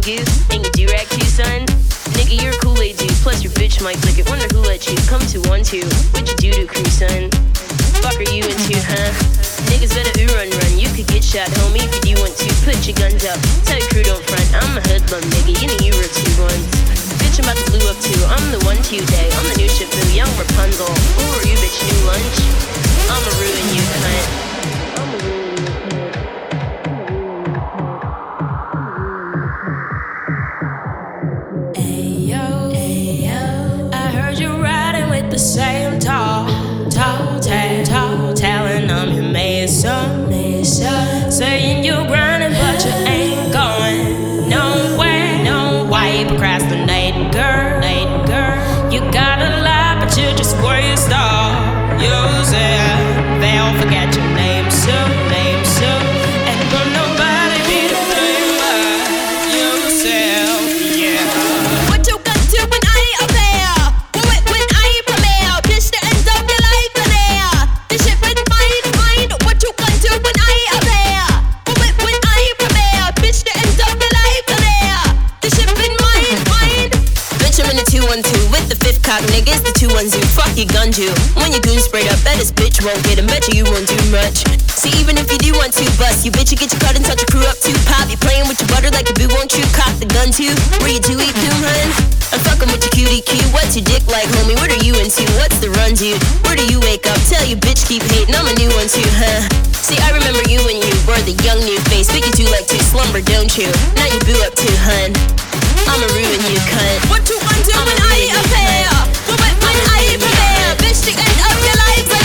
brown and your do-rag too, son. Nigga, you're a Kool-Aid dude, plus your bitch might flick it. Wonder who let you come to one two. What you do to crew, son? Fuck are you into, huh? Niggas better ooh run run. You could get shot, homie, if you want to. Put your guns up. Tell your crew don't front. I'm a hoodlum, nigga. You know you were two ones. Bitch, I'm about to blue up too. I'm the one two day. I'm the new Shifu, young Rapunzel. Who are you, bitch? New lunch? I'ma ruin you, cunt. same tall, tall tall, tall telling them you made some nation, saying you grind. You gun to. When your goon sprayed up, bet this bitch won't get him. Bet you you won't do much. See, even if you do want to bust, you bitch, you get your cut and touch your crew up too. Pop, you playing with your butter like a boo, won't you? Cock the gun too. Where you do eat doom, hun? I'm fucking with your cutie cue. What's your dick like, homie? What are you into? What's the run, dude? Where do you wake up? Tell you bitch keep hating. I'm a new one too, huh? See, I remember you when you were the young new face, but you do like to slumber, don't you? Now you boo up too, hun. I'ma ruin you, cunt. What you want to when I appear? your life.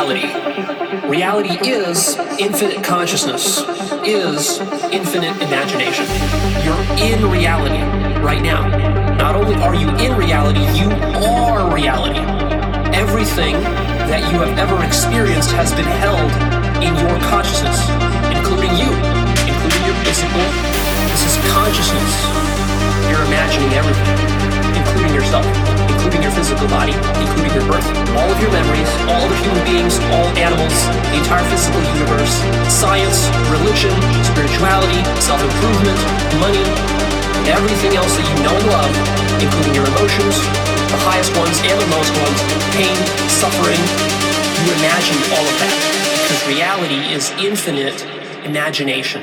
Reality? Reality is infinite consciousness. is infinite imagination. You're in reality right now. Not only are you in reality, you are reality. Everything that you have ever experienced has been held in your consciousness, including you, including your physical. This is consciousness. You're imagining everything, including yourself, including your physical body, including your birth, all of your memories, all of human beings, all animals, the entire physical universe, science, religion, spirituality, self-improvement, money, everything else that you know and love, including your emotions, the highest ones and the lowest ones, pain, suffering. You imagine all of that because reality is infinite imagination.